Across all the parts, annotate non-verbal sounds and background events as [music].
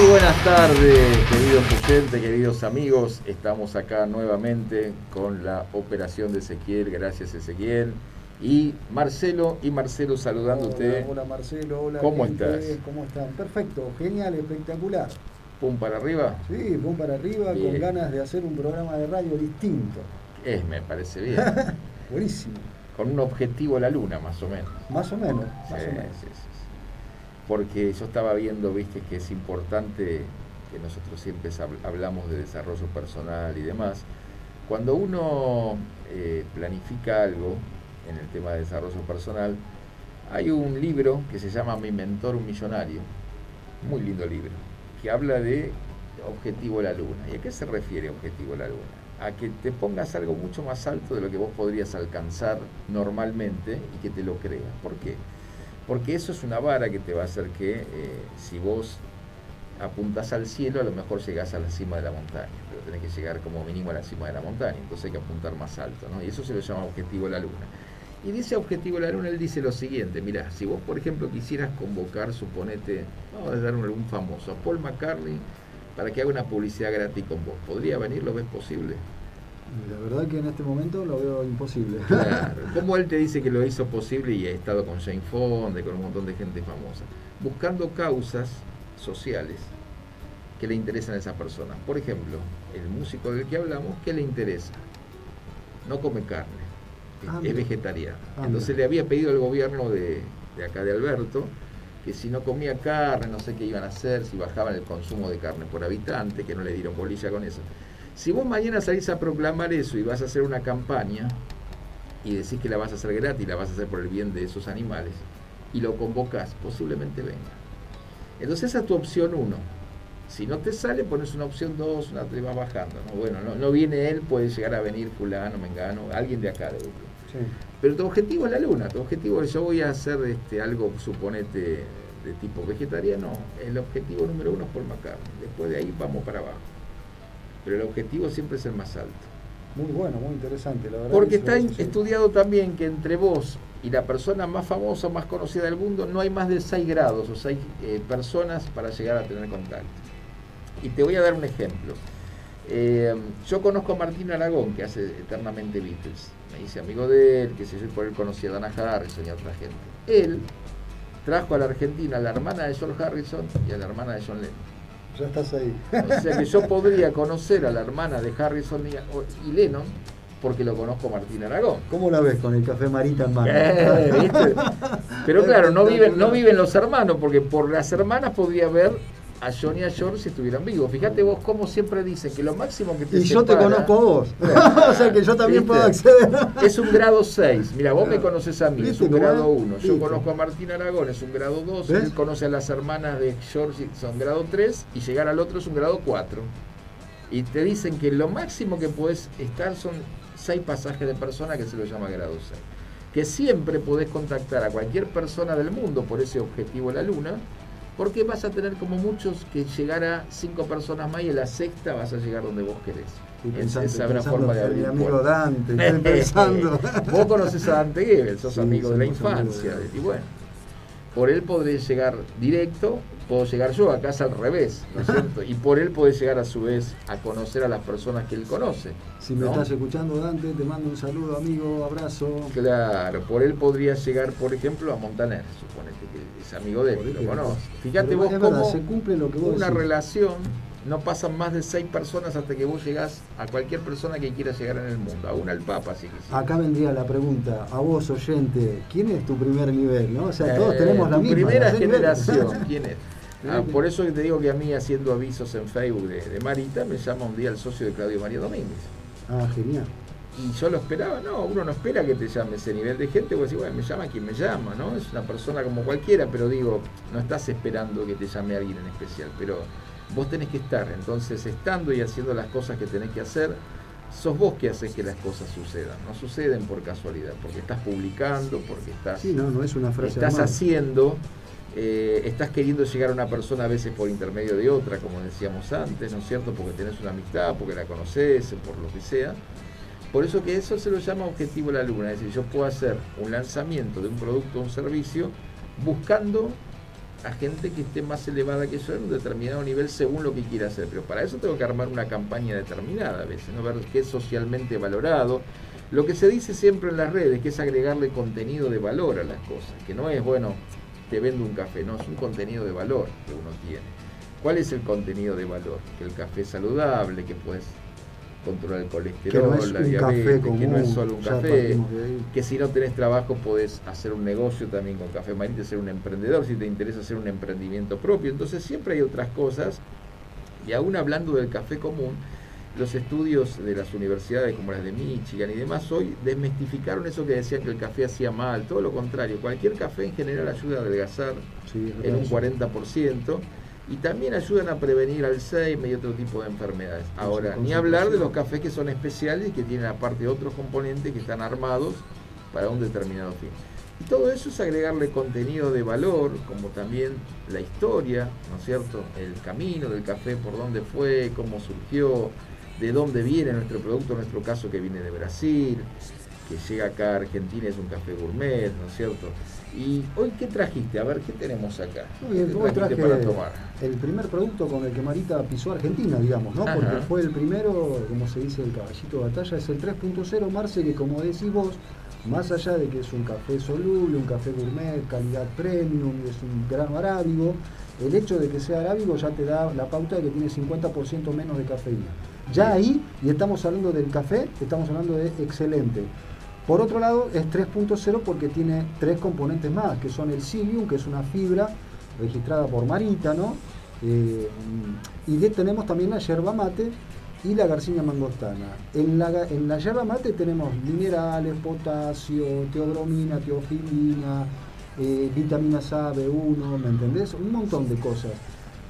Muy buenas tardes, queridos oyentes, queridos amigos. Estamos acá nuevamente con la operación de Ezequiel. Gracias, Ezequiel. Y Marcelo, y Marcelo saludándote. Hola, hola, Marcelo, hola. ¿Cómo gente, estás? ¿Cómo están? Perfecto, genial, espectacular. Pum para arriba. Sí, pum para arriba, Bien. con ganas de hacer un programa de radio distinto. Es, me parece bien. [laughs] Buenísimo. Con un objetivo a la luna, más o menos. Más o menos, más Sí, o menos. sí. Porque yo estaba viendo, viste, que es importante que nosotros siempre hab- hablamos de desarrollo personal y demás. Cuando uno eh, planifica algo en el tema de desarrollo personal, hay un libro que se llama Mi mentor, un millonario, muy lindo libro, que habla de objetivo la luna. ¿Y a qué se refiere objetivo la luna? A que te pongas algo mucho más alto de lo que vos podrías alcanzar normalmente y que te lo creas. ¿Por qué? Porque eso es una vara que te va a hacer que eh, si vos apuntas al cielo, a lo mejor llegás a la cima de la montaña, pero tenés que llegar como mínimo a la cima de la montaña, entonces hay que apuntar más alto, ¿no? Y eso se lo llama objetivo a la luna. Y dice objetivo a la luna, él dice lo siguiente, mirá, si vos por ejemplo quisieras convocar, suponete, vamos a dar un, algún famoso, a Paul McCartney, para que haga una publicidad gratis con vos, ¿podría venir? ¿Lo ves posible? Y La verdad que en este momento lo veo imposible. Claro. [laughs] ¿Cómo él te dice que lo hizo posible y ha estado con Jane Fonda, y con un montón de gente famosa? Buscando causas sociales que le interesan a esa persona. Por ejemplo, el músico del que hablamos, ¿qué le interesa? No come carne, es- Ah, es vegetariano. Ah, Entonces le había pedido al gobierno de, de acá de Alberto que si no comía carne, no sé qué iban a hacer, si bajaban el consumo de carne por habitante, que no le dieron bolilla con eso. Si vos mañana salís a proclamar eso y vas a hacer una campaña y decís que la vas a hacer gratis, la vas a hacer por el bien de esos animales, y lo convocás, posiblemente venga. Entonces esa es tu opción uno. Si no te sale, pones una opción dos, una te va bajando. ¿no? Bueno, no, no viene él, puede llegar a venir fulano, mengano, alguien de acá de. Sí. Pero tu objetivo es la luna, tu objetivo es yo voy a hacer este, algo, suponete, de tipo vegetariano. El objetivo número uno es por McCartney. Después de ahí vamos para abajo. Pero el objetivo siempre es el más alto. Muy bueno, muy interesante, la verdad. Porque que está estudiado también que entre vos y la persona más famosa, más conocida del mundo, no hay más de 6 grados o 6 personas para llegar a tener contacto. Y te voy a dar un ejemplo. Eh, yo conozco a Martín Aragón, que hace eternamente Beatles. Me dice amigo de él, que sé yo, por él conocí a Dana Harrison y a otra gente. Él trajo a la Argentina a la hermana de George Harrison y a la hermana de John Lennon. Ya estás ahí. O sea que yo [laughs] podría conocer a la hermana de Harrison y, y Lennon porque lo conozco Martín Aragón. ¿Cómo la ves con el café Marita en mano? Eh, ¿viste? [laughs] Pero claro, no viven, no viven los hermanos, porque por las hermanas podría ver a John y a George si estuvieran vivos. Fíjate vos cómo siempre dicen que lo máximo que te Y yo te conozco a vos. [laughs] o sea que yo también ¿Viste? puedo acceder. Es un grado 6. Mira, vos me conoces a mí, es ¿Viste un grado es? 1. Yo conozco a Martín Aragón, es un grado 2. ¿Ves? Él conoce a las hermanas de George, son grado 3. Y llegar al otro es un grado 4. Y te dicen que lo máximo que puedes estar son 6 pasajes de persona que se lo llama grado 6. Que siempre podés contactar a cualquier persona del mundo por ese objetivo la luna. Porque vas a tener como muchos que llegar a 5 personas más y en la sexta vas a llegar donde vos querés. Estoy pensando, esa pensando forma de abrir mi amigo. Dante, estoy [laughs] pensando. Vos conoces a Dante Gebel, sos Sí, amigo de la infancia. de. Y bueno, por él podré llegar directo, puedo llegar yo, acá es al revés, ¿no es cierto? Y por él podés llegar a su vez a conocer a las personas que él conoce. Si me ¿no? estás escuchando, Dante, te mando un saludo, amigo, abrazo. Claro, por él podría llegar, por ejemplo, a Montaner, suponete que es amigo de Por él, lo conoce. Fíjate vos verdad, cómo se cumple lo que vos una decís. relación no pasan más de seis personas hasta que vos llegás a cualquier persona que quiera llegar en el mundo, aún al Papa si quisieras. Acá vendría la pregunta, a vos oyente, ¿quién es tu primer nivel? ¿no? O sea, todos Eh, tenemos la tu misma. primera generación, [laughs] ¿quién es? Ah, por eso te digo que a mí haciendo avisos en Facebook de, de Marita me llama un día el socio de Claudio María Domínguez. Ah, genial. Y yo lo esperaba, no, uno no espera que te llame ese nivel de gente, porque decís, bueno, me llama quien me llama, ¿no? Es una persona como cualquiera, pero digo, no estás esperando que te llame alguien en especial, pero vos tenés que estar, entonces estando y haciendo las cosas que tenés que hacer, sos vos que haces que las cosas sucedan, no suceden por casualidad, porque estás publicando, porque estás Sí, no, no es una frase estás armada. haciendo, eh, estás queriendo llegar a una persona a veces por intermedio de otra, como decíamos antes, ¿no es cierto? Porque tenés una amistad, porque la conoces, por lo que sea. Por eso que eso se lo llama objetivo la luna, es decir, yo puedo hacer un lanzamiento de un producto o un servicio buscando a gente que esté más elevada que yo en un determinado nivel según lo que quiera hacer. Pero para eso tengo que armar una campaña determinada a veces, ¿no? ver qué es socialmente valorado. Lo que se dice siempre en las redes, que es agregarle contenido de valor a las cosas, que no es, bueno, te vendo un café, no, es un contenido de valor que uno tiene. ¿Cuál es el contenido de valor? Que el café es saludable, que puedes controlar el colesterol, la diabetes, que no es solo un café, que si no tenés trabajo podés hacer un negocio también con Café Marita, ser un emprendedor, si te interesa hacer un emprendimiento propio. Entonces siempre hay otras cosas. Y aún hablando del café común, los estudios de las universidades como las de Michigan y demás hoy desmistificaron eso que decían que el café hacía mal, todo lo contrario, cualquier café en general ayuda a adelgazar en un 40% y también ayudan a prevenir Alzheimer y otro tipo de enfermedades. Ahora, ni hablar de los cafés que son especiales y que tienen aparte otros componentes que están armados para un determinado fin. Y todo eso es agregarle contenido de valor, como también la historia, ¿no es cierto? El camino del café, por dónde fue, cómo surgió, de dónde viene nuestro producto, en nuestro caso que viene de Brasil, que llega acá a Argentina, es un café gourmet, ¿no es cierto? Y hoy, ¿qué trajiste? A ver, ¿qué tenemos acá? Muy bien, hoy traje para tomar? el primer producto con el que Marita pisó Argentina, digamos, ¿no? Porque fue el primero, como se dice, el caballito de batalla, es el 3.0 Marce, que como decís vos, más allá de que es un café soluble, un café gourmet, calidad premium, es un grano arábigo, el hecho de que sea arábigo ya te da la pauta de que tiene 50% menos de cafeína. Ya ahí, y estamos hablando del café, estamos hablando de excelente. Por otro lado, es 3.0 porque tiene tres componentes más, que son el psyllium, que es una fibra registrada por Marita, ¿no? Eh, y tenemos también la yerba mate y la garcinia mangostana. En la, en la yerba mate tenemos minerales, potasio, teobromina, teofilina, eh, vitaminas A, B1, ¿me entendés? Un montón de cosas.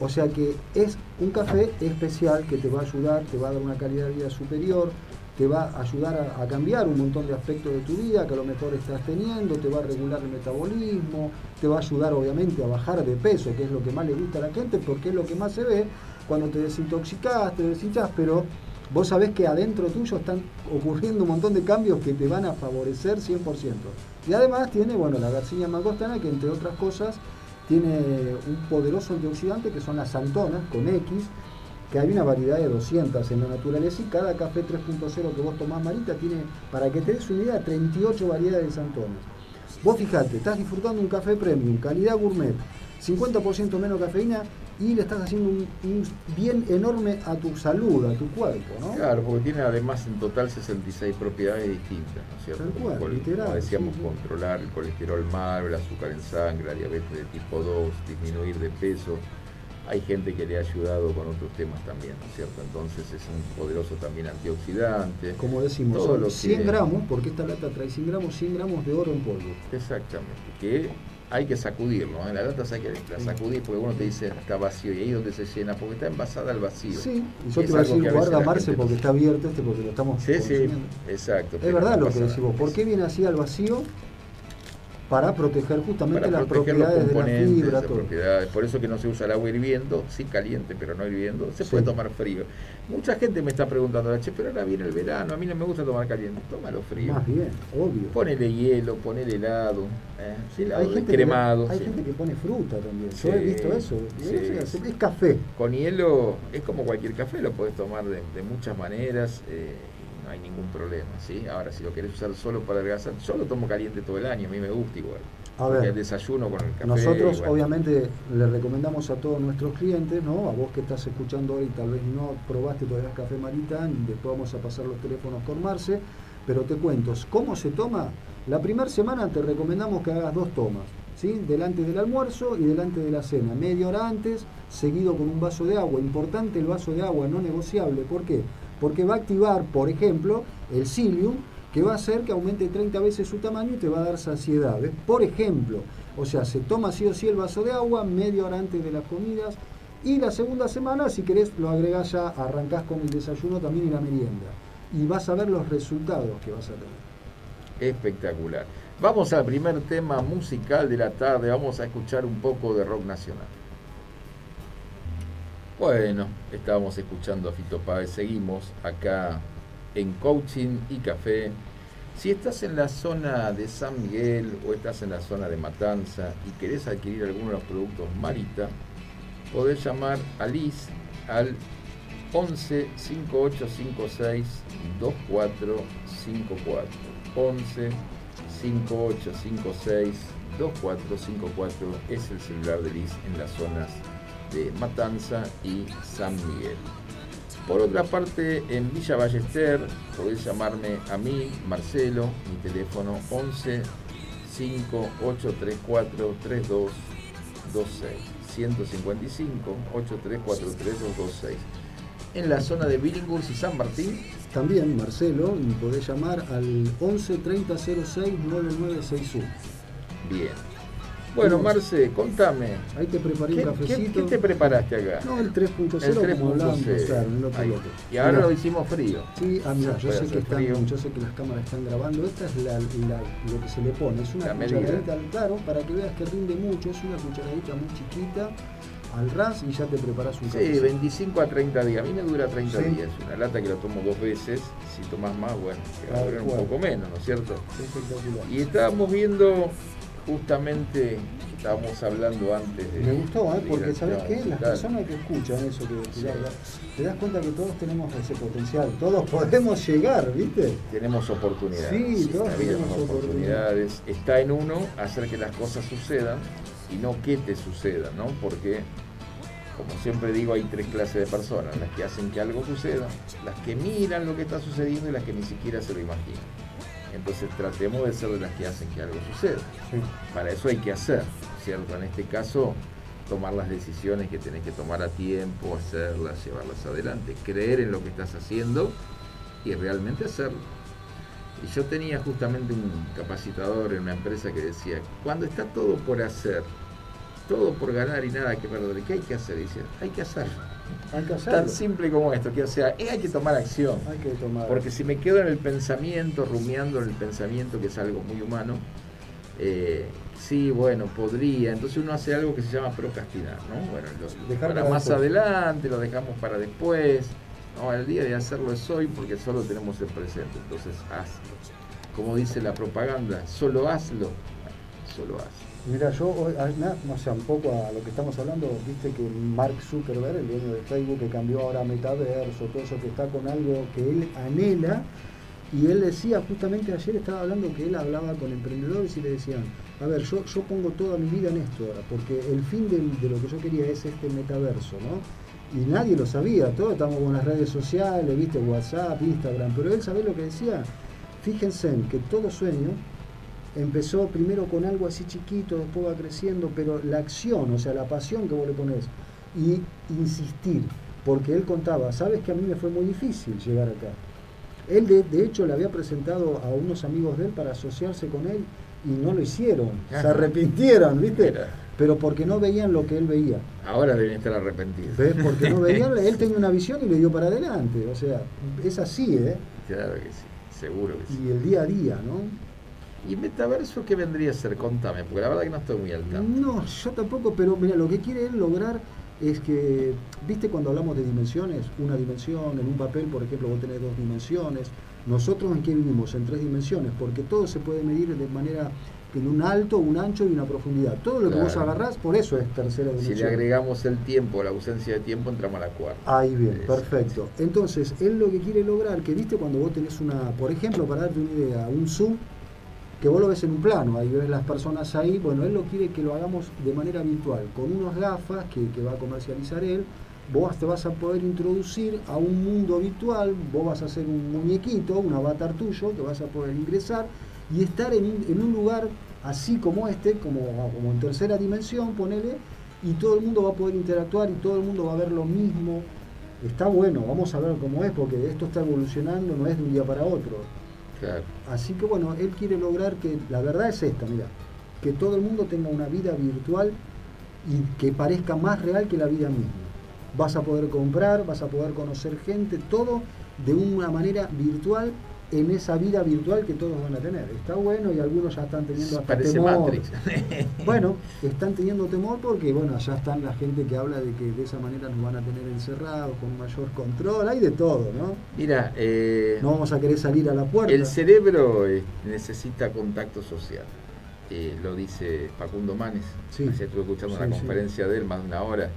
O sea que es un café especial que te va a ayudar, te va a dar una calidad de vida superior, te va a ayudar a, cambiar un montón de aspectos de tu vida que a lo mejor estás teniendo, te va a regular el metabolismo, te va a ayudar obviamente a bajar de peso, que es lo que más le gusta a la gente, porque es lo que más se ve cuando te desintoxicas, te deshinchas, pero vos sabés que adentro tuyo están ocurriendo un montón de cambios que te van a favorecer 100%. Y además tiene, bueno, la garcilla magostana, que entre otras cosas tiene un poderoso antioxidante que son las santonas con X, que hay una variedad de 200 en la naturaleza y cada café 3.0 que vos tomás, Marita, tiene, para que te des una idea, 38 variedades de santones. Vos fijate, estás disfrutando un café premium, calidad gourmet, 50% menos cafeína y le estás haciendo un, bien enorme a tu salud, a tu cuerpo, ¿no? Claro, porque tiene además en total 66 propiedades distintas, ¿no es cierto? Tal literal, como decíamos, controlar el colesterol mal, el azúcar en sangre, la diabetes de tipo 2, disminuir de peso, hay gente que le ha ayudado con otros temas también, ¿no es cierto? Entonces es un poderoso también antioxidante. Como decimos, son 100 gramos, porque esta lata trae 100 gramos, 100 gramos de oro en polvo. Exactamente, que hay que sacudirlo, ¿eh? la lata hay que sacudir porque uno te dice está vacío y ahí donde se llena, porque está envasada al vacío. Sí, y yo te iba a decir, guarda Marce porque está abierto este, porque lo estamos Sí, sí, exacto. Es verdad lo que decimos, ¿por qué viene así al vacío? Para proteger justamente las propiedades de la fibra. Propiedades. Por eso que no se usa el agua hirviendo, sí caliente, pero no hirviendo, se puede tomar frío. Mucha gente me está preguntando, che, pero ahora viene el verano, a mí no me gusta tomar caliente, tómalo frío. Más bien, obvio. Ponele hielo, ponele helado, ¿eh? sí, hay gente cremado. hay gente que pone fruta también, yo he visto eso. Es, café. Con hielo es como cualquier café, lo puedes tomar de, muchas maneras. Eh, no hay ningún problema, ¿sí? Ahora, si lo querés usar solo para adelgazar, yo lo tomo caliente todo el año, a mí me gusta igual. A ver, el desayuno con el café. Nosotros, obviamente, le recomendamos a todos nuestros clientes, ¿no? A vos que estás escuchando hoy, tal vez no probaste todavía el café Maritán, después vamos a pasar los teléfonos con Marce, pero te cuento, ¿cómo se toma? La primera semana te recomendamos que hagas dos tomas, ¿sí? Delante del almuerzo y delante de la cena, media hora antes, seguido con un vaso de agua. Importante el vaso de agua, no negociable. ¿Por qué? Porque va a activar, por ejemplo, el psyllium, que va a hacer que aumente 30 veces su tamaño y te va a dar saciedad. Por ejemplo, o sea, se toma sí o sí el vaso de agua media hora antes de las comidas y la segunda semana, si querés, lo agregás ya, arrancás con el desayuno también y la merienda. Y vas a ver los resultados que vas a tener. Espectacular. Vamos al primer tema musical de la tarde, vamos a escuchar un poco de rock nacional. Bueno, estábamos escuchando a Fito Páez, seguimos acá en Coaching y Café Si estás en la zona de San Miguel o estás en la zona de Matanza y querés adquirir alguno de los productos Marita, podés llamar a Liz al 11 5856 2454. 11 5856 2454 es el celular de Liz en las zonas de Matanza y San Miguel. Por otra parte, en Villa Ballester podés llamarme a mí, Marcelo, mi teléfono 11 5834 3226 155 834 3226 en la zona de Billinghurst y San Martín. También, Marcelo, y podés llamar al 11 30 06 9961. Bien. Bueno, Marce, contame. Ahí te preparé un cafecito. ¿qué, te preparaste acá? No, el 3.0 como hablábamos, claro, Y ahora lo hicimos frío. Sí, ah, mira, yo sé, que están, yo sé que las cámaras están grabando. Esta es la, lo que se le pone. Es una cucharadita, claro, para que veas que rinde mucho. Es una cucharadita muy chiquita al ras y ya te preparas un café. Sí, 25 a 30 días. A mí me dura 30 días. Una lata que la tomo dos veces. Si tomas más, bueno, te va a durar un poco menos, ¿no es cierto? Espectacular. Y estábamos viendo justamente estábamos hablando antes de. Me gustó, ¿eh? porque ¿sabes qué? Las personas que escuchan eso, que, te das cuenta que todos tenemos ese potencial, todos podemos llegar, ¿viste? Tenemos oportunidades. Sí, todos tenemos oportunidades. Está en uno hacer que las cosas sucedan y no que te suceda, ¿no? Porque, como siempre digo, hay tres clases de personas: las que hacen que algo suceda, las que miran lo que está sucediendo y las que ni siquiera se lo imaginan. Entonces tratemos de ser de las que hacen que algo suceda. Para eso hay que hacer, ¿cierto? En este caso, tomar las decisiones que tenés que tomar a tiempo, hacerlas, llevarlas adelante, creer en lo que estás haciendo y realmente hacerlo. Y yo tenía justamente un capacitador en una empresa que decía, cuando está todo por hacer, todo por ganar y nada que perder, ¿qué hay que hacer? dice, hay que hacerlo. Tan simple como esto, que o sea, hay que tomar acción. Hay que tomar. Porque si me quedo en el pensamiento, rumiando en el pensamiento, que es algo muy humano, eh, sí, bueno, podría. Entonces uno hace algo que se llama procrastinar, ¿no? Bueno, lo, para más adelante, lo dejamos para después. No, el día de hacerlo es hoy porque solo tenemos el presente. Entonces hazlo. Como dice la propaganda, solo hazlo. Solo hazlo. Mira, yo, no sé, un poco a lo que estamos hablando, viste que Mark Zuckerberg, el dueño de Facebook, que cambió ahora a metaverso, todo eso que está con algo que él anhela, y él decía, justamente ayer estaba hablando que él hablaba con emprendedores y le decían, a ver, yo, yo pongo toda mi vida en esto ahora, porque el fin de, de lo que yo quería es este metaverso, ¿no? Y nadie lo sabía, todos estamos con las redes sociales, viste, WhatsApp, Instagram, pero él sabía lo que decía. Fíjense en que todo sueño empezó primero con algo así chiquito, después va creciendo, pero la acción, o sea, la pasión que vos le pones y insistir, porque él contaba, sabes que a mí me fue muy difícil llegar acá. Él de, hecho le había presentado a unos amigos de él para asociarse con él y no lo hicieron, se arrepintieron, ¿viste? Pero porque no veían lo que él veía. Ahora deben estar arrepentidos. Porque no veían, [laughs] él tenía una visión y le dio para adelante, o sea, es así, ¿eh? Claro que sí, seguro que sí. Y el día a día, ¿no? ¿Y metaverso qué vendría a ser? Contame, porque la verdad que no estoy muy al No, yo tampoco, pero mira, lo que quiere él lograr es que, viste cuando hablamos de dimensiones, una dimensión, en un papel, por ejemplo, vos tenés dos dimensiones, nosotros en qué vivimos? En tres dimensiones, porque todo se puede medir de manera en un alto, un ancho y una profundidad. Todo lo que vos agarrás, por eso es tercera dimensión. Si le agregamos el tiempo, la ausencia de tiempo, entramos a la cuarta. Ahí bien, perfecto. Entonces, él lo que quiere lograr, que viste cuando vos tenés una, por ejemplo, para darte una idea, un zoom que vos lo ves en un plano, ahí ves las personas ahí, bueno, él lo quiere que lo hagamos de manera virtual, con unas gafas que, va a comercializar él, vos te vas a poder introducir a un mundo virtual, vos vas a hacer un muñequito, un avatar tuyo, que vas a poder ingresar y estar en, un lugar así como este, como, como en tercera dimensión, ponele, y todo el mundo va a poder interactuar y todo el mundo va a ver lo mismo. Está bueno, vamos a ver cómo es, porque esto está evolucionando, no es de un día para otro Así que bueno, él quiere lograr que, la verdad es esta, mira, que todo el mundo tenga una vida virtual y que parezca más real que la vida misma. Vas a poder comprar, vas a poder conocer gente, todo de una manera virtual en esa vida virtual que todos van a tener. Está bueno y algunos ya están teniendo hasta temor. [laughs] bueno, están teniendo temor porque bueno, ya están la gente que habla de que de esa manera nos van a tener encerrados con mayor control, hay de todo, ¿no? Mira, eh, no vamos a querer salir a la puerta. El cerebro eh, necesita contacto social. Eh, lo dice Facundo Manes. Sí. estuve escuchando una conferencia de él más de una hora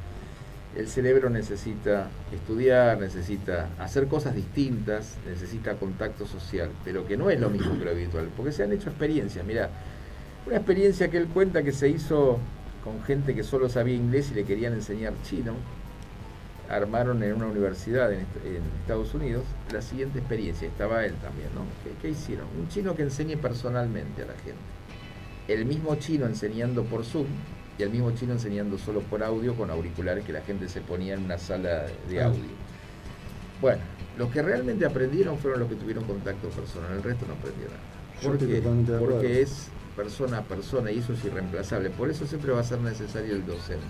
el cerebro necesita estudiar, necesita hacer cosas distintas, necesita contacto social, pero que no es lo mismo que lo habitual, porque se han hecho experiencias. Mira, una experiencia que él cuenta que se hizo con gente que solo sabía inglés y le querían enseñar chino, armaron en una universidad en, Estados Unidos la siguiente experiencia, estaba él también, ¿no? ¿Qué hicieron? Un chino que enseñe personalmente a la gente. El mismo chino enseñando por Zoom y al mismo chino enseñando solo por audio con auriculares que la gente se ponía en una sala de ah. audio. Bueno, los que realmente aprendieron fueron los que tuvieron contacto personal, el resto no aprendieron nada. Porque, porque es persona a persona y eso es irreemplazable. Por eso siempre va a ser necesario el docente.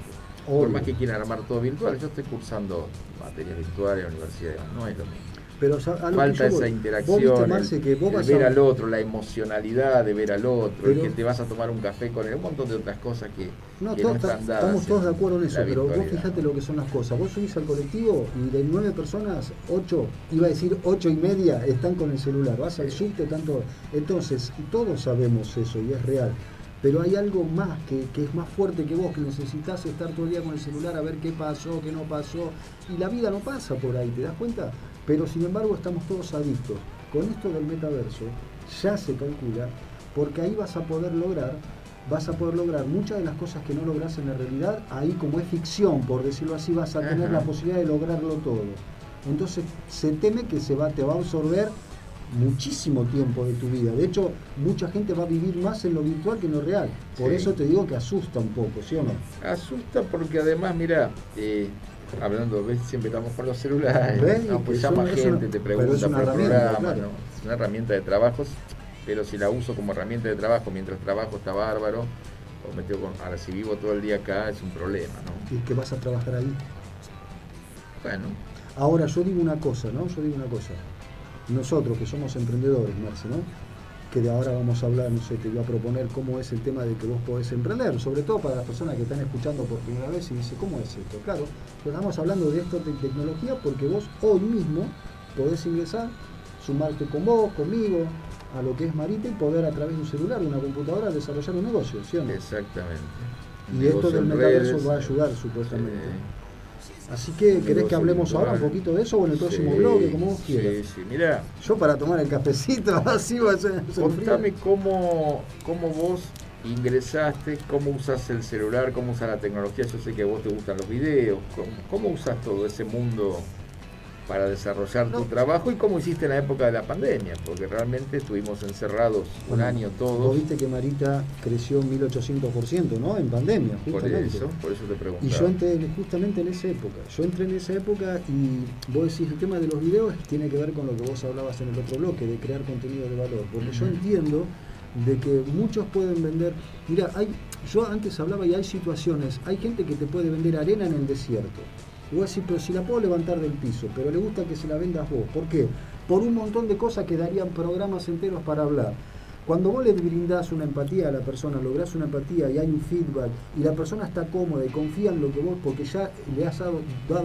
Por más que quieran armar todo virtual, yo estoy cursando materias virtuales en la universidad, no es lo mismo. Pero falta esa interacción, el, ver al otro, la emocionalidad de ver al otro, el que te vas a tomar un café con él, un montón de otras cosas que no, están dadas. Estamos todos de acuerdo en eso, pero vos fijate lo que son las cosas. Vos subís al colectivo y de nueve personas, ocho, iba a decir ocho y media, están con el celular. Vas al subte, tanto. Entonces, todos sabemos eso y es real pero hay algo más que, que, es más fuerte que vos, que necesitas estar todo el día con el celular a ver qué pasó, qué no pasó, y la vida no pasa por ahí, ¿te das cuenta? Pero sin embargo estamos todos adictos. Con esto del metaverso ya se calcula, porque ahí vas a poder lograr, vas a poder lograr muchas de las cosas que no logras en la realidad, ahí como es ficción, por decirlo así, vas a tener la posibilidad de lograrlo todo. Entonces se teme que se va, te va a absorber muchísimo tiempo de tu vida. De hecho, mucha gente va a vivir más en lo virtual que en lo real. Por eso te digo que asusta un poco, ¿sí o no? Asusta porque además, mira, eh, hablando, ¿ves? siempre estamos con los celulares, no, pues llama gente, te pregunta por programa, ¿no? es una herramienta de trabajo, pero si la uso como herramienta de trabajo mientras trabajo está bárbaro, o me con, ahora si vivo todo el día acá es un problema, ¿no? ¿Y qué vas a trabajar ahí? Bueno. Ahora yo digo una cosa, ¿no? Yo digo una cosa. Nosotros que somos emprendedores, Marce, ¿no? Que de ahora vamos a hablar, no sé, te voy a proponer cómo es el tema de que vos podés emprender, sobre todo para las personas que están escuchando por primera vez y dicen, ¿cómo es esto? Claro, estamos hablando de esto de tecnología porque vos hoy mismo podés ingresar, sumarte con vos, conmigo, a lo que es Marita y poder a través de un celular, de una computadora, desarrollar un negocio, ¿sí o no? Exactamente. Y esto del metaverso va a ayudar supuestamente. Así que, ¿querés que hablemos ahora un poquito de eso o en el próximo blog, como vos quieras? Sí, sí, mira. Yo para tomar el cafecito, [laughs] así va a ser. Contame cómo, cómo vos ingresaste, cómo usas el celular, cómo usas la tecnología. Yo sé que a vos te gustan los videos. ¿Cómo, cómo usas todo ese mundo para desarrollar tu trabajo y cómo hiciste en la época de la pandemia, porque realmente estuvimos encerrados un año todos. Vos viste que Marita creció 1800%, ¿no? En pandemia, justamente. Por eso, por eso te. Y yo entré justamente en esa época. Yo entré en esa época y vos decís, el tema de los videos tiene que ver con lo que vos hablabas en el otro bloque, de crear contenido de valor, porque yo entiendo de que muchos pueden vender, mira, hay, yo antes hablaba y hay situaciones, hay gente que te puede vender arena en el desierto y vos decís, pero si la puedo levantar del piso, pero le gusta que se la vendas vos. ¿Por qué? Por un montón de cosas que darían programas enteros para hablar. Cuando vos le brindás una empatía a la persona, lográs una empatía y hay un feedback y la persona está cómoda y confía en lo que vos, porque ya le has dado,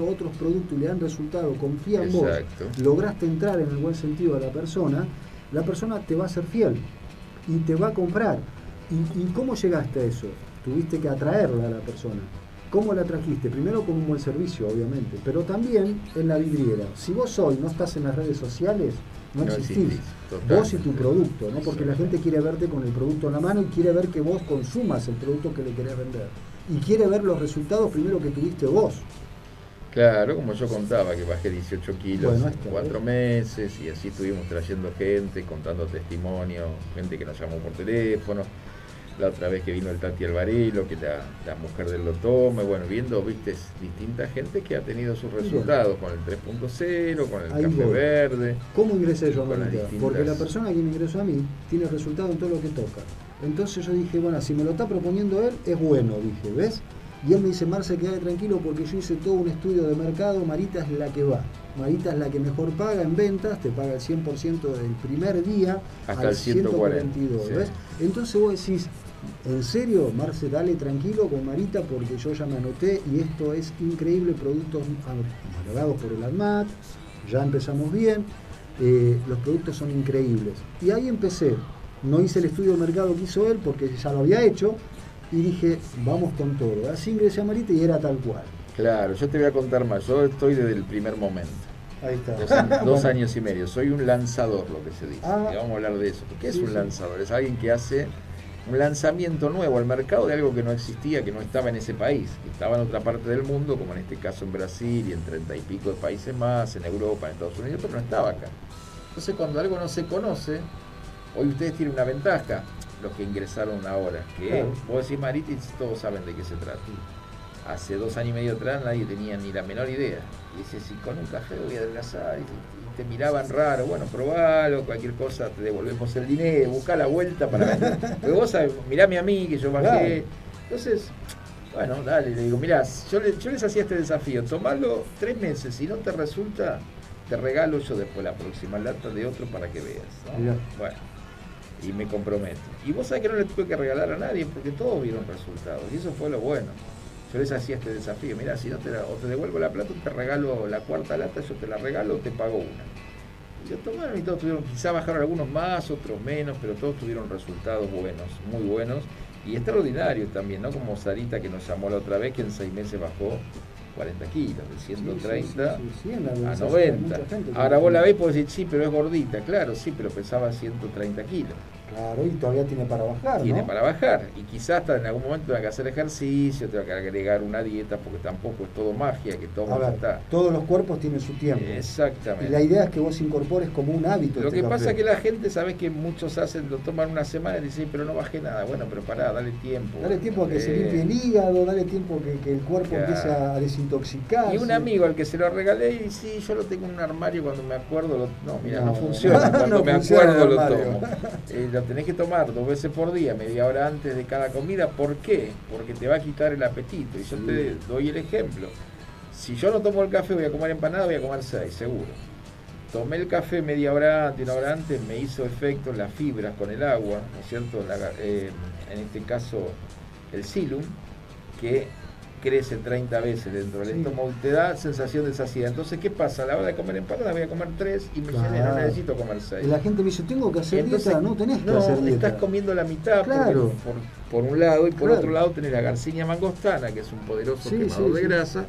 otros productos y le han resultado, confía en vos, lograste entrar en el buen sentido a la persona, la persona te va a ser fiel y te va a comprar. ¿Y, y cómo llegaste a eso? Tuviste que atraerla a la persona. ¿Cómo la trajiste? Primero con un buen servicio, obviamente, pero también en la vidriera. Si vos hoy no estás en las redes sociales, no, existís. vos y tu producto, ¿no? Porque la gente quiere verte con el producto en la mano y quiere ver que vos consumas el producto que le querés vender. Y quiere ver los resultados primero que tuviste vos. Claro, como yo contaba, que bajé 18 kilos en cuatro meses y así estuvimos trayendo gente, contando testimonios, gente que nos llamó por teléfono la otra vez que vino el Tati Alvarelo, que la, la mujer del lo toma, bueno, viendo, viste, distinta gente que ha tenido sus resultados con el 3.0, con el café verde. ¿Cómo ingresé yo a Porque la persona que me ingresó a mí tiene resultado en todo lo que toca. Entonces yo dije, bueno, si me lo está proponiendo él, es bueno, dije, ¿ves? Y él me dice, Marce, quédate tranquilo porque yo hice todo un estudio de mercado, Marita es la que va. Marita es la que mejor paga en ventas, te paga el 100% del primer día hasta el 142. Entonces vos decís, en serio, Marce, dale tranquilo con Marita porque yo ya me anoté y esto es increíble, productos homologados por el ADMAT, ya empezamos bien, eh, los productos son increíbles. Y ahí empecé, no hice el estudio de mercado que hizo él porque ya lo había hecho y dije, vamos con todo. Así ingresé a Marita y era tal cual. Claro, yo te voy a contar más, yo estoy desde el primer momento. Ahí está. Dos, [laughs] años y medio. Soy un lanzador, lo que se dice. Ah. vamos a hablar de eso. ¿Qué es un lanzador? Es alguien que hace un lanzamiento nuevo al mercado de algo que no existía, que no estaba en ese país, que estaba en otra parte del mundo, como en este caso en Brasil y en treinta y pico de países más, en Europa, en Estados Unidos, pero no estaba acá. Entonces cuando algo no se conoce, hoy ustedes tienen una ventaja, los que ingresaron ahora, que vos decís Maritis, todos saben de qué se trata. Hace dos años y medio atrás nadie tenía ni la menor idea. Y dice, si con un café voy a adelgazar, y te miraban raro, bueno, probalo, cualquier cosa, te devolvemos el dinero, busca la vuelta para. Pero [laughs] vos sabés, mirame a mí, que yo bajé. Entonces, bueno, dale, le digo, mirá, yo, yo les hacía este desafío, tomalo tres meses, si no te resulta, te regalo yo después la próxima lata de otro para que veas. Bueno, y me comprometo. Y vos sabés que no le tuve que regalar a nadie porque todos vieron resultados, y eso fue lo bueno. Yo les hacía este desafío, mira, si no te, o te devuelvo la plata, te regalo la cuarta lata, yo te la regalo o te pago una. Y lo tomaron y todos tuvieron, quizá bajaron algunos más, otros menos, pero todos tuvieron resultados buenos, muy buenos y extraordinarios también, ¿no? Como Sarita que nos llamó la otra vez, que en seis meses bajó 40 kilos, de 130 a 90. Ahora vos la ves y decir, sí, pero es gordita, claro, sí, pero pesaba 130 kilos. Claro, y todavía tiene para bajar. Tiene para bajar. Y quizás hasta en algún momento tenga que hacer ejercicio, tenga que agregar una dieta, porque tampoco es todo magia, que todo está. Todos los cuerpos tienen su tiempo. Exactamente. Y la idea es que vos incorpores como un hábito. Lo este que pasa es que la gente, sabes que muchos hacen, lo toman una semana y dicen, pero no bajé nada. Bueno, pero pará, dale tiempo. Dale tiempo a que se limpie el hígado, dale tiempo que, que el cuerpo empiece a desintoxicar. Y un amigo al que se lo regalé, y sí, yo lo tengo en un armario cuando me acuerdo, lo, no, mira, no, funciona. [laughs] Cuando me acuerdo lo tomo. Eh, [laughs] tenés que tomar dos veces por día, media hora antes de cada comida. ¿Por qué? Porque te va a quitar el apetito. Y yo te doy el ejemplo. Si yo no tomo el café, voy a comer empanada, voy a comer seis, seguro. Tomé el café media hora antes, una hora antes, me hizo efecto las fibras con el agua, ¿no es cierto? Eh, en este caso, el silum, que crece 30 veces dentro del estómago, te da sensación de saciedad. Entonces, ¿qué pasa? A la hora de comer empanada voy a comer tres y me no necesito comer seis. Y la gente me dice, tengo que hacer dieta, no tenés que no, hacer dieta. estás comiendo la mitad claro. por, un lado y por otro lado tenés la garcinia mangostana, que es un poderoso quemador de grasa,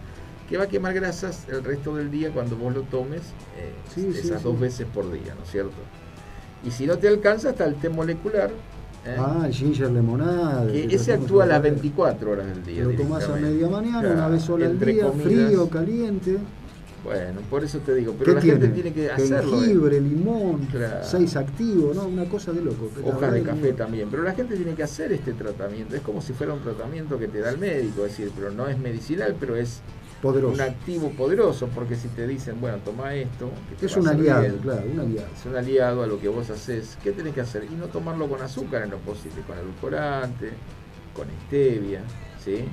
que va a quemar grasas el resto del día cuando vos lo tomes eh, esas dos veces por día, ¿no es cierto? Y si no te alcanza, está el té molecular, ¿Eh? Ah, el ginger lemonade. ese actúa a las 24 horas del día. Lo tomás a media mañana, una vez sola al día, frío, caliente. Bueno, por eso te digo, pero la gente tiene que hacerlo. ¿eh? Jengibre, limón, seis activos, ¿no? Una cosa de loco. Hojas de café también, pero la gente tiene que hacer este tratamiento. Es como si fuera un tratamiento que te da el médico, es decir, pero no es medicinal, pero es un activo poderoso, porque si te dicen, bueno, toma esto, es un aliado, claro, un aliado. Es un aliado a lo que vos haces. ¿Qué tenés que hacer? Y no tomarlo con azúcar en lo posible, con edulcorante, con stevia, ¿sí?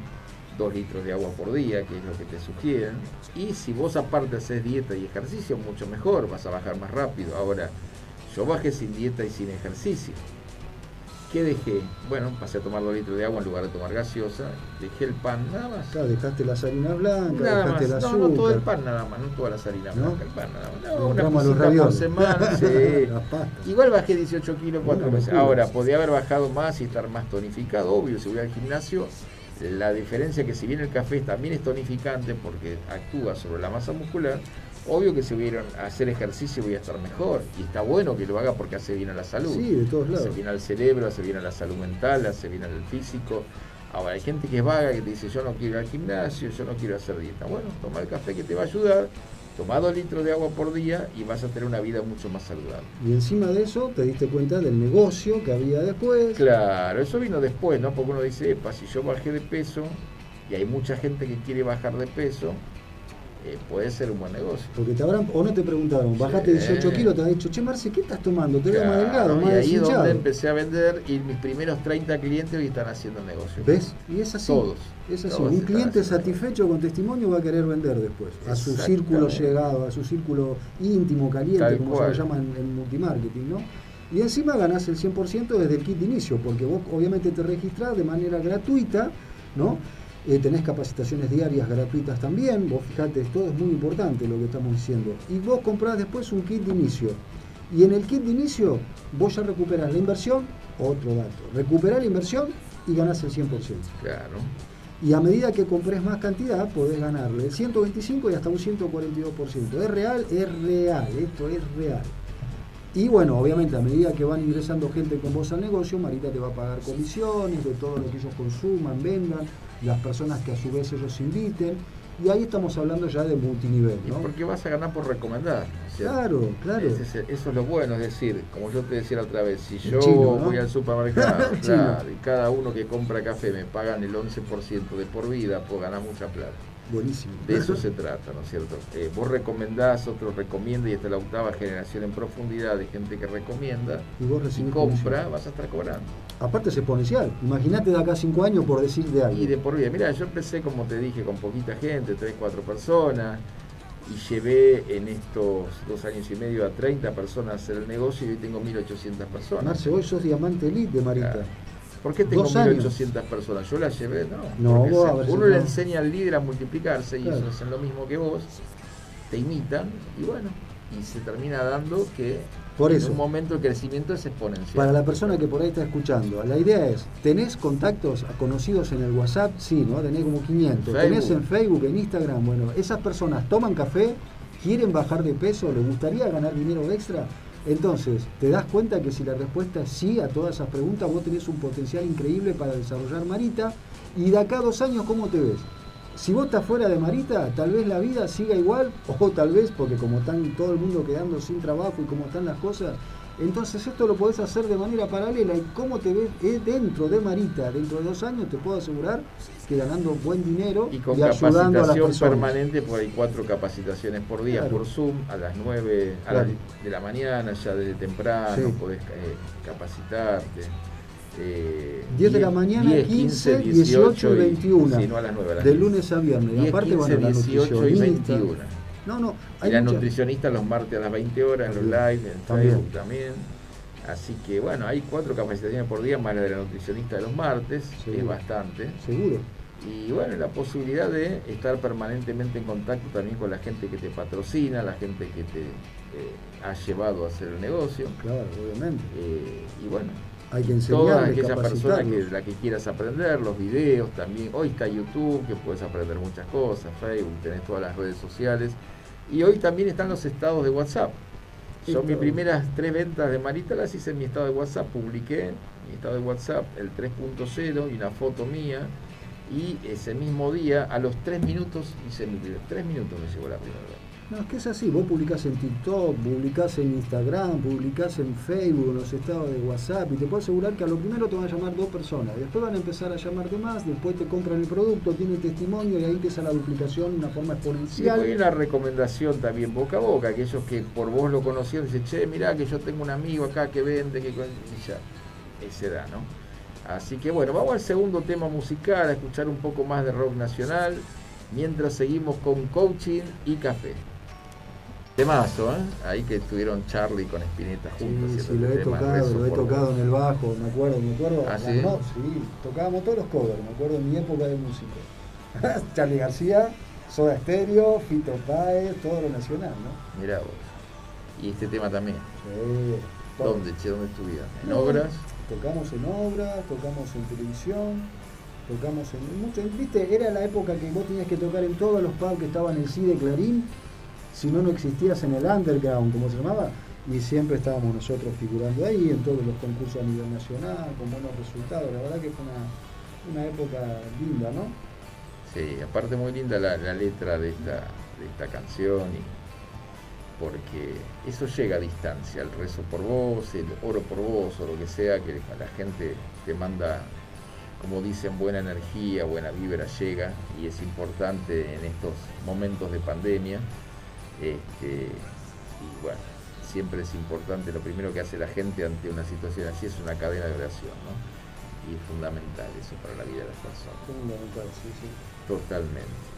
Dos litros de agua por día, que es lo que te sugieren. Y si vos aparte haces dieta y ejercicio, mucho mejor, vas a bajar más rápido. Ahora, yo bajé sin dieta y sin ejercicio ¿Qué dejé? Bueno, pasé a tomar dos litros de agua en lugar de tomar gaseosa. Dejé el pan, nada más. Claro, dejaste las harinas blancas, dejaste el azúcar. No, no todo el pan nada más, no todas las harinas blancas, el pan nada más. No, una pisita por semana, [laughs] sí. Igual bajé 18 kilos cuatro meses. Ahora, podía haber bajado más y estar más tonificado, obvio, si voy al gimnasio. La diferencia es que si bien el café también es tonificante porque actúa sobre la masa muscular, Obvio que si hubieran a hacer ejercicio voy a estar mejor. Y está bueno que lo haga porque hace bien a la salud. Sí, de todos lados. Hace bien al cerebro, hace bien a la salud mental, hace bien al físico. Ahora, hay gente que es vaga, que te dice, yo no quiero ir al gimnasio, yo no quiero hacer dieta. Bueno, toma el café que te va a ayudar, toma dos litros de agua por día y vas a tener una vida mucho más saludable. Y encima de eso, te diste cuenta del negocio que había después. Claro, eso vino después, ¿no? Porque uno dice, epa, si yo bajé de peso, y hay mucha gente que quiere bajar de peso, eh, puede ser un buen negocio. Porque te habrán, o no te preguntaron, bajaste 18 kilos, te han dicho, che Marce, ¿qué estás tomando? Te veo más delgado, más Y ahí es donde empecé a vender y mis primeros 30 clientes hoy están haciendo negocio. ¿Ves? Y es así. Todos. Es así, un cliente satisfecho con testimonio va a querer vender después, a su círculo llegado, a su círculo íntimo, caliente, como se lo llama en, multimarketing, ¿no? Y encima ganás el 100% desde el kit de inicio, porque vos obviamente te registrás de manera gratuita, ¿no? Eh, tenés capacitaciones diarias gratuitas también, vos fijate, todo es muy importante lo que estamos diciendo. Y vos comprás después un kit de inicio. Y en el kit de inicio vos ya recuperás la inversión, otro dato, recuperás la inversión y ganás el 100%. Claro. Y a medida que compres más cantidad, podés ganarle el 125 y hasta un 142%. Es real, es real, esto es real. Y bueno, obviamente a medida que van ingresando gente con vos al negocio, Marita te va a pagar comisiones de todo lo que ellos consuman, vendan, las personas que a su vez ellos inviten. Y ahí estamos hablando ya de multinivel. ¿no? porque vas a ganar por recomendar. Claro, claro. eso es lo bueno, es decir, como yo te decía la otra vez, si yo voy al [laughs] supermercado y cada uno que compra café me pagan el 11% de por vida, pues ganar mucha plata. Buenísimo. De eso se trata, ¿no es cierto? Eh, vos recomendás, otros recomiendan y esta es la octava generación en profundidad de gente que recomienda y, vos compra, vas a estar cobrando. Aparte es exponencial. Imagínate de acá cinco años por decir de algo. Y de por vida. Mira, yo empecé, como te dije, con poquita gente, tres, cuatro personas, y llevé en estos dos años y medio a 30 personas a hacer el negocio y hoy tengo 1.800 personas. Marce, hoy sos diamante elite de Marita. ¿Por qué tengo 1.800 personas? Yo las llevé, no. uno le enseña al líder a multiplicarse y ellos hacen lo mismo que vos, te imitan y bueno, y se termina dando que por en un momento el crecimiento es exponencial. Para la persona que por ahí está escuchando, la idea es, ¿tenés contactos conocidos en el WhatsApp? Sí, ¿no? Tenés como 500. ¿Tenés en Facebook, en Instagram? Bueno, esas personas toman café, quieren bajar de peso, les gustaría ganar dinero extra entonces, te das cuenta que si la respuesta es sí a todas esas preguntas, vos tenés un potencial increíble para desarrollar Marita. Y de acá a dos años, ¿cómo te ves? Si vos estás fuera de Marita, tal vez la vida siga igual, [laughs] o tal vez, porque como están todo el mundo quedando sin trabajo y como están las cosas, entonces esto lo podés hacer de manera paralela y cómo te ves eh, dentro de Marita, dentro de dos años, te puedo asegurar que ganando buen dinero y con capacitación permanente, por ahí cuatro capacitaciones por día por Zoom a las 9 de la mañana, ya desde temprano podés eh, capacitarte. 10 eh, de la mañana, 15, 18, y 21. Sí, no a las 9, de lunes a viernes. 10, aparte 15, 18 y 21. No, no. Hay y la nutricionista los martes a las 20 horas, en los live, en Facebook también. Así que bueno, hay cuatro capacitaciones por día, más la de la nutricionista de los martes, que es bastante. Seguro. Y bueno, la posibilidad de estar permanentemente en contacto también con la gente que te patrocina, la gente que te eh, ha llevado a hacer el negocio. Claro, obviamente. Eh, y bueno, hay que toda aquella persona que la que quieras aprender, los videos también. Hoy está YouTube, que puedes aprender muchas cosas, Facebook, tenés todas las redes sociales. Y hoy también están los estados de WhatsApp. Son mis primeras tres ventas de Marita, las hice en mi estado de WhatsApp, publiqué mi estado de WhatsApp el 3.0 y una foto mía. Y ese mismo día, a los tres minutos, hice mi primer. Tres minutos me llegó la primera vez. No, es que es así, vos publicás en TikTok, publicás en Instagram, publicás en Facebook, en los estados de WhatsApp, y te puedo asegurar que a lo primero te van a llamar dos personas, después van a empezar a llamarte más, después te compran el producto, tienen testimonio y ahí empieza la duplicación de una forma exponencial. Y hay una recomendación también boca a boca, aquellos que por vos lo conocían, dicen, che, mirá que yo tengo un amigo acá que vende, que y ya, ese da, ¿no? Así que bueno, vamos al segundo tema musical, a escuchar un poco más de rock nacional, mientras seguimos con coaching y café. Temazo, ¿eh? Ahí que estuvieron Charlie con Spinetta juntos. Sí, sí lo he tocado, lo he tocado en el bajo, me acuerdo, me acuerdo. ¿Ah, sí? sí, tocábamos todos los covers, me acuerdo en mi época de músico. [laughs] Charlie García, Soda Stereo, Fito Páez, todo lo nacional, ¿no? Mirá vos. Y este tema también. Sí. ¿Dónde, che? ¿Dónde estuvieron? ¿En obras? Tocamos en obras, tocamos en televisión, tocamos en mucho. ¿Viste? Era la época que vos tenías que tocar en todos los pubs que estaban en el CIDE Clarín si no, no existías en el underground, como se llamaba, y siempre estábamos nosotros figurando ahí en todos los concursos a nivel nacional, con buenos resultados. La verdad que fue una, época linda, ¿no? Sí, aparte muy linda la, letra de esta, de esta canción, y porque eso llega a distancia, el rezo por vos, el oro por vos, o lo que sea, que la gente te manda, como dicen, buena energía, buena vibra, llega, y es importante en estos momentos de pandemia este, y bueno, siempre es importante, lo primero que hace la gente ante una situación así es una cadena de oración. ¿no? y es fundamental eso para la vida de las personas. Fundamental, sí, sí. Totalmente.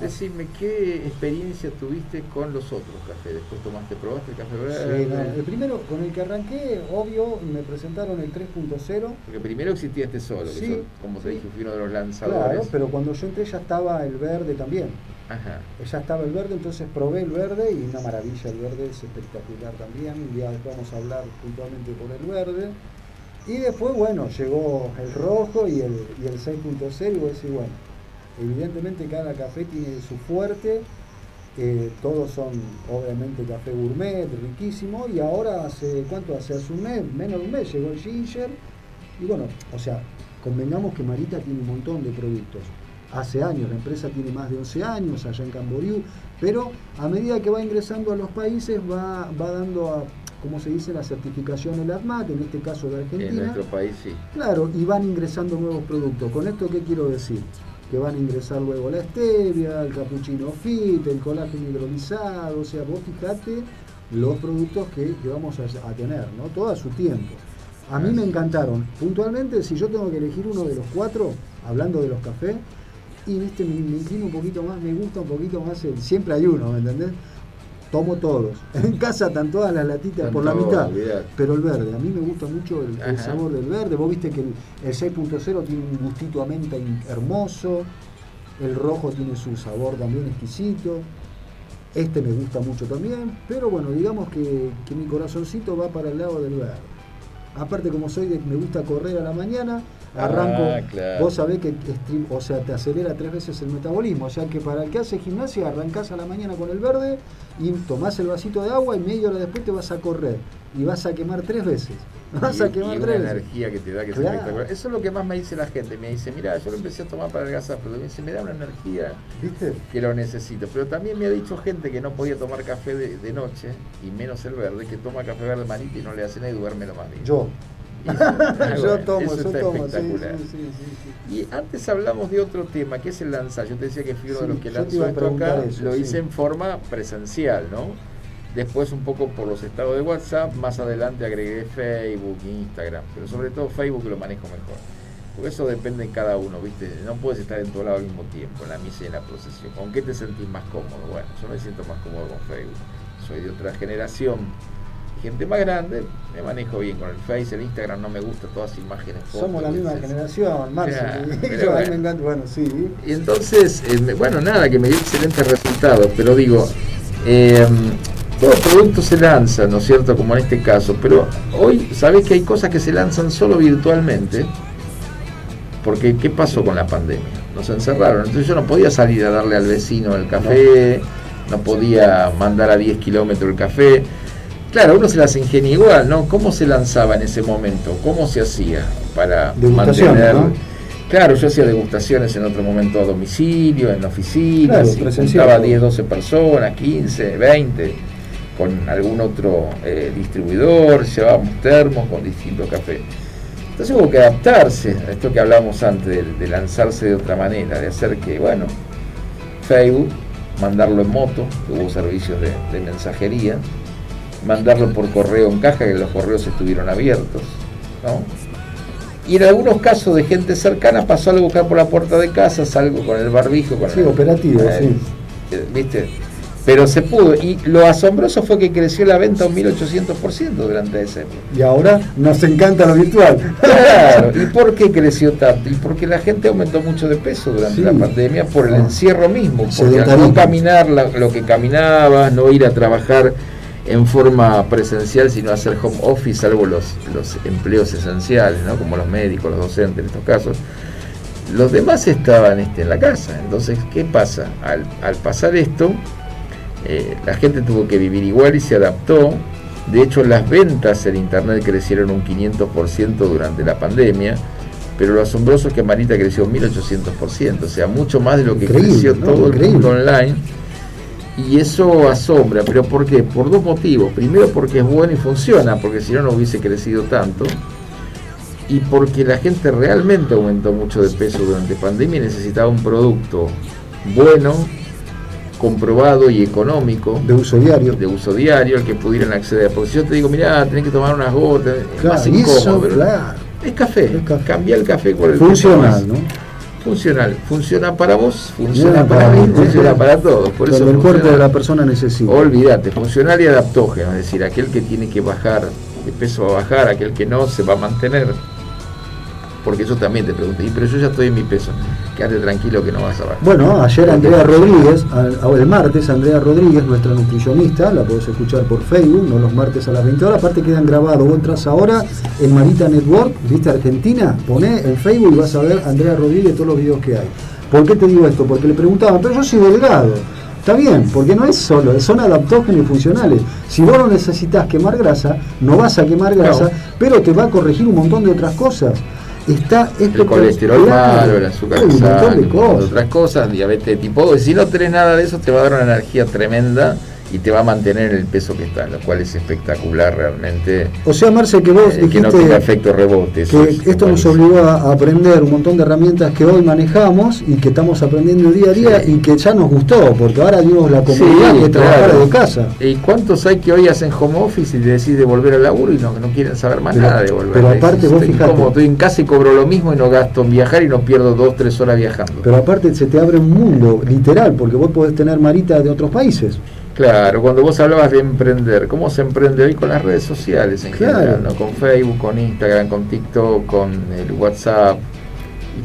Decime, ¿qué experiencia tuviste con los otros cafés? Después tomaste, probaste el café verde. Sí, el primero con el que arranqué, obvio, me presentaron el 3.0. Porque primero existía este solo, que como te dije, fui uno de los lanzadores. Claro, pero cuando yo entré ya estaba el verde también. Ajá. Ya estaba el verde, entonces probé el verde y una maravilla, el verde es espectacular también. Un día después vamos a hablar puntualmente por el verde. Y después, bueno, llegó el rojo y el, y el 6.0 y voy a decir, bueno Evidentemente cada café tiene su fuerte, eh, todos son obviamente café gourmet, riquísimo, y ahora hace, ¿cuánto? Hace, hace un mes, menos de un mes llegó el ginger, y bueno, o sea, convengamos que Marita tiene un montón de productos. Hace años, la empresa tiene más de 11 años allá en Camboriú, pero a medida que va ingresando a los países va, va dando a como se dice, la certificación del ADMAT, en este caso de Argentina. En nuestro país sí. Claro, y van ingresando nuevos productos. ¿Con esto qué quiero decir? Que van a ingresar luego la stevia, el cappuccino fit, el colágeno hidrolizado, o sea, vos fijate los productos que, vamos a, tener, ¿no? Todo a su tiempo. A mí me encantaron. Puntualmente, si yo tengo que elegir uno de los cuatro, hablando de los cafés, y viste, me, me inclino un poquito más, me gusta un poquito más el, siempre hay uno, ¿me entendés? Tomo todos. [laughs] En casa están todas las latitas por la mitad. Pero el verde, a mí me gusta mucho el, sabor del verde. Vos viste que el, 6.0 tiene un gustito a menta hermoso. El rojo tiene su sabor también exquisito. Este me gusta mucho también. Pero bueno, digamos que, que mi corazoncito va para el lado del verde. Aparte, como soy de me gusta correr a la mañana, arranco, ah, vos sabés que o sea, te acelera tres veces el metabolismo, o sea que para el que hace gimnasia arrancás a la mañana con el verde y tomás el vasito de agua y media hora después te vas a correr y vas a quemar tres veces. [laughs] Vas a quemar tres una energía que te da que es espectacular. Eso es lo que más me dice la gente, me dice, mira, yo lo empecé a tomar para adelgazar, pero me dice, me da una energía ¿Viste? que lo necesito. Pero también me ha dicho gente que no podía tomar café de, noche, y menos el verde, que toma café verde manito y no le hace nada y duerme lo más bien. Yo, yo tomo, yo tomo, y antes hablamos de otro tema, que es el lanzar. Yo te decía que fui uno de los que lanzó esto acá, lo hice en forma presencial, ¿no? Después un poco por los estados de WhatsApp, más adelante agregué Facebook, Instagram, pero sobre todo Facebook lo manejo mejor. Porque eso depende de cada uno, ¿viste? No puedes estar en todo lado al mismo tiempo, en la misa y en la procesión. ¿Con qué te sentís más cómodo? Bueno, yo me siento más cómodo con Facebook. Soy de otra generación gente más grande, me manejo bien con el Face, el Instagram no me gusta todas imágenes. Somos la misma generación, Marcio. bueno. sí. Y entonces, eh, bueno, nada, que me dio excelentes resultados, pero digo, eh, todo producto se lanza, ¿no es cierto? Como en este caso, pero hoy, ¿sabes que hay cosas que se lanzan solo virtualmente? Porque, ¿qué pasó con la pandemia? Nos encerraron, entonces yo no podía salir a darle al vecino el café, no, no podía mandar a 10 kilómetros el café Claro, uno se las ingenia igual, ¿no? ¿Cómo se lanzaba en ese momento? ¿Cómo se hacía para mantener... Claro, yo hacía degustaciones en otro momento a domicilio, en oficinas, claro, 10, 12 personas, 15, 20, con algún otro eh, distribuidor, llevábamos termos con distintos cafés. Entonces hubo que adaptarse a esto que hablábamos antes, de, lanzarse de otra manera, de hacer que, bueno, Facebook, mandarlo en moto, que hubo servicios de, de mensajería, mandarlo por correo en caja, que los correos estuvieron abiertos. ¿no? Y en algunos casos de gente cercana pasó algo buscar por la puerta de casa, salgo con el barbijo. Con sí, operativo, eh, sí. Eh, ¿Viste? Pero se pudo. Y lo asombroso fue que creció la venta un 1800% durante ese época. Y ahora nos encanta lo virtual. Claro. ¿Y por qué [laughs] creció tanto? Y porque la gente aumentó mucho de peso durante la pandemia por el ah. encierro mismo. Porque al no caminar lo que caminaba, no ir a trabajar en forma presencial, sino hacer home office, salvo los, los empleos esenciales, ¿no? como los médicos, los docentes en estos casos. Los demás estaban este, en la casa. Entonces, ¿qué pasa? Al, pasar esto, eh, la gente tuvo que vivir igual y se adaptó. De hecho, las ventas en Internet crecieron un 500% durante la pandemia, pero lo asombroso es que Marita creció un 1800%, o sea, mucho más de lo que creció todo el mundo online y eso asombra, pero ¿por qué? Por dos motivos. Primero porque es bueno y funciona, porque si no no hubiese crecido tanto. Y porque la gente realmente aumentó mucho de peso durante pandemia y necesitaba un producto bueno, comprobado y económico. De uso diario. De uso diario, al que pudieran acceder. Porque si yo te digo, mira, tenés que tomar unas gotas, claro, más incómodo, claro. Es café. Cambia el café por el Funcional, ¿no? Funcional. Funciona para vos, funciona para, mí, funciona para todos. Por eso el cuerpo de la persona necesita. Olvídate, funcional y adaptógeno. Es decir, aquel que tiene que bajar de peso va a bajar, aquel que no se va a mantener porque eso también te pregunté, pero yo ya estoy en mi peso, quédate tranquilo que no vas a bajar. Bueno, ayer Andrea Rodríguez, el martes Andrea Rodríguez, nuestra nutricionista, la podés escuchar por Facebook, no los martes a las 20 horas, aparte quedan grabados, vos entras ahora en Marita Network, viste Argentina, poné en Facebook y vas a ver Andrea Rodríguez todos los videos que hay. ¿Por qué te digo esto? Porque le preguntaban, pero yo soy delgado. Está bien, porque no es solo, son adaptógenos y funcionales. Si vos no necesitas quemar grasa, no vas a quemar grasa, pero te va a corregir un montón de otras cosas está el colesterol malo, el azúcar de otras cosas, diabetes tipo 2. Si no tenés nada de eso, te va a dar una energía tremenda y te va a mantener en el peso que está, lo cual es espectacular realmente. O sea, Marce, que vos eh, que no tenga efecto rebote. Que esto nos obligó a aprender un montón de herramientas que hoy manejamos y que estamos aprendiendo día a día y que ya nos gustó, porque ahora dimos la comodidad de trabajar de casa. ¿Y cuántos hay que hoy hacen home office y decís de volver al laburo y no, no quieren saber más nada de volver? Pero aparte vos fijate. Como estoy en casa y cobro lo mismo y no gasto en viajar y no pierdo dos, tres horas viajando. Pero aparte se te abre un mundo, literal, porque vos podés tener marita de otros países. Claro, cuando vos hablabas de emprender, ¿cómo se emprende hoy con las redes sociales en general? ¿no? Con Facebook, con Instagram, con TikTok, con el WhatsApp,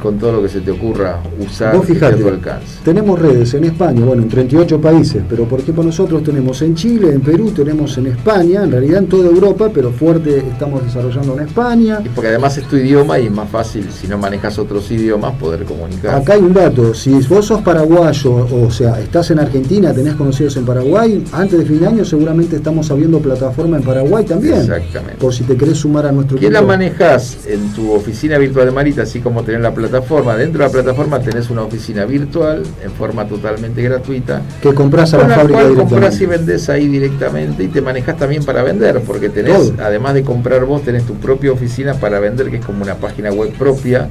con todo lo que se te ocurra usar Vos fijate, alcance. Tenemos redes en España, bueno, en 38 países, pero por ejemplo nosotros tenemos en Chile, en Perú, tenemos en España, en realidad en toda Europa, pero fuerte estamos desarrollando en España. Y porque además es tu idioma y es más fácil, si no manejas otros idiomas, poder comunicar. Acá hay un dato, si vos sos paraguayo, o sea, estás en Argentina, tenés conocidos en Paraguay, antes de fin de año seguramente estamos abriendo plataforma en Paraguay también. Exactamente. Por si te querés sumar a nuestro ¿Qué la manejas en tu oficina virtual de Marita, así como tener la plataforma. Dentro de la plataforma tenés una oficina virtual en forma totalmente gratuita. Que compras a la, fábrica cual compras y vendés ahí directamente y te manejas también para vender, porque tenés, además de comprar vos, tenés tu propia oficina para vender, que es como una página web propia,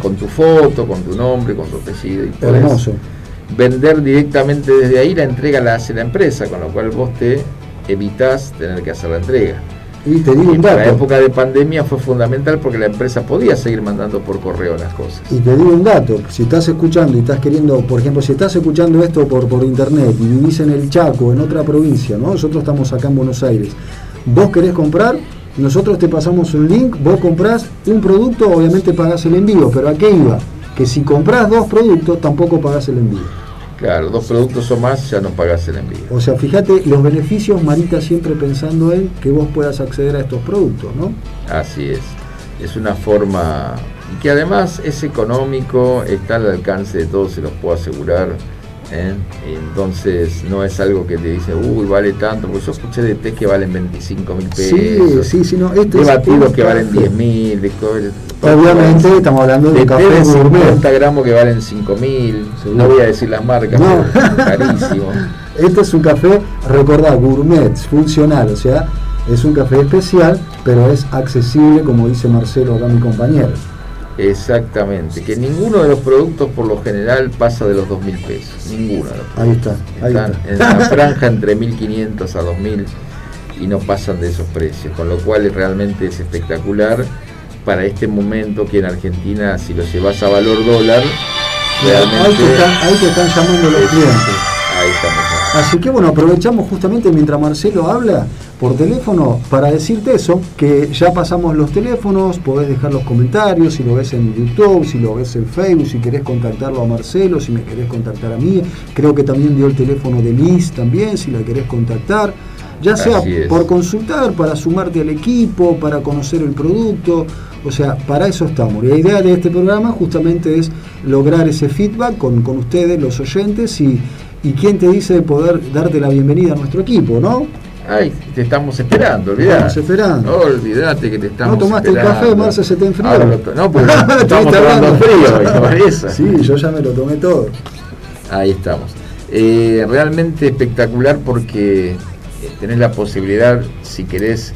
con tu foto, con tu nombre, con tu apellido. Y Hermoso. Vender directamente desde ahí, la entrega la hace la empresa, con lo cual vos te evitas tener que hacer la entrega. Y te digo un dato. La época de pandemia fue fundamental porque la empresa podía seguir mandando por correo las cosas. Y te digo un dato, si estás escuchando y estás queriendo, por ejemplo, si estás escuchando esto por, por internet y vivís en el Chaco, en otra provincia, ¿no? nosotros estamos acá en Buenos Aires, vos querés comprar, nosotros te pasamos un link, vos comprás un producto, obviamente pagás el envío, pero ¿a qué iba? Que si comprás dos productos, tampoco pagás el envío. Claro, dos productos o más ya no pagas el envío. O sea, fíjate los beneficios, Marita, siempre pensando en que vos puedas acceder a estos productos, ¿no? Así es. Es una forma que además es económico, está al alcance de todos, se los puedo asegurar. ¿Eh? Entonces no es algo que te dice, uy, vale tanto, porque yo escuché de té que valen 25 mil pesos. Sí, sí, sí, no, de batidos que valen 10 mil, de Obviamente estamos hablando de, de café de 50 gramos que valen 5 mil, no voy a decir las marcas, carísimo. [laughs] Este es un café, recordad, gourmet, funcional, o sea, es un café especial, pero es accesible, como dice Marcelo acá mi compañero. Exactamente, que ninguno de los productos por lo general pasa de los 2 mil pesos, ninguno. ahí está, ahí Están en la franja entre 1.500 a 2.000 y no pasan de esos precios, con lo cual realmente es espectacular para este momento que en Argentina si lo llevas a valor dólar, realmente... Ahí te están, llamando los clientes. Ahí estamos. Así que bueno, aprovechamos justamente mientras Marcelo habla por teléfono. Para decirte eso, que ya pasamos los teléfonos, podés dejar los comentarios, si lo ves en YouTube, si lo ves en Facebook, si querés contactarlo a Marcelo, si me querés contactar a mí, creo que también dio el teléfono de Liz también, si la querés contactar. Ya sea por consultar, para sumarte al equipo, para conocer el producto, o sea, para eso estamos. Y la idea de este programa justamente es lograr ese feedback con, ustedes, los oyentes, y, y quién te dice poder darte la bienvenida a nuestro equipo, ¿no? Ay, te estamos esperando, olvidate. Estamos esperando. Olvidate que te estamos No tomaste el café, Marce, se te enfrió. no, porque [laughs] estamos tomando frío, [laughs] Sí, yo ya me lo tomé todo. Ahí estamos. Eh, realmente espectacular porque tenés la posibilidad, si querés,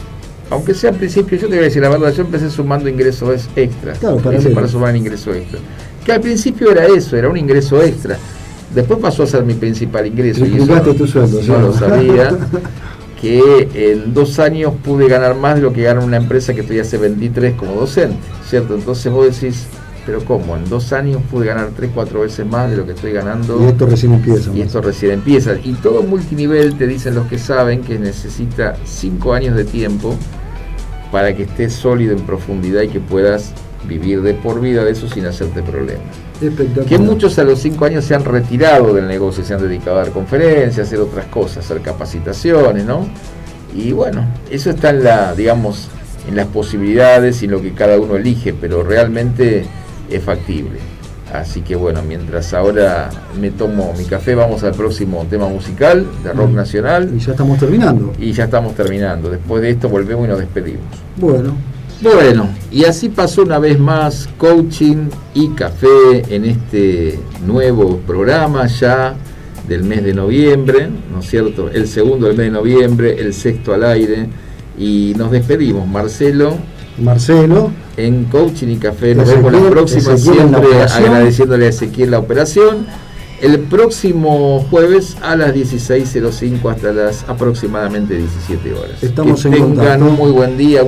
aunque sea al principio, yo te voy a decir la verdad, yo empecé sumando ingresos extra. Claro, para, para sumar ingreso extra. Que al principio era eso, era un ingreso extra. Después pasó a ser mi principal ingreso. Y eso no, tu sueldo, no lo sabía. [laughs] que en dos años pude ganar más de lo que gana una empresa que estoy hace 23 como docente, ¿cierto? Entonces vos decís, pero ¿cómo? En dos años pude ganar tres, cuatro veces más de lo que estoy ganando. Y esto recién empieza. Y esto recién empieza. Y todo multinivel, te dicen los que saben, que necesita cinco años de tiempo para que estés sólido en profundidad y que puedas vivir de por vida de eso sin hacerte problemas. Que muchos a los cinco años se han retirado del negocio, se han dedicado a dar conferencias, a hacer otras cosas, hacer capacitaciones, ¿no? Y bueno, eso está en la, digamos, en las posibilidades y en lo que cada uno elige, pero realmente es factible. Así que bueno, mientras ahora me tomo mi café, vamos al próximo tema musical de rock mm. nacional. Y ya estamos terminando. Y ya estamos terminando. Después de esto volvemos y nos despedimos. Bueno. Bueno, y así pasó una vez más coaching y café en este nuevo programa ya del mes de noviembre, ¿no es cierto? El segundo del mes de noviembre, el sexto al aire. Y nos despedimos, Marcelo. Marcelo en Coaching y Café. Nos vemos la próxima, siempre agradeciéndole a Ezequiel la operación. El próximo jueves a las 16.05 hasta las aproximadamente 17 horas. Estamos que tengan un muy buen día.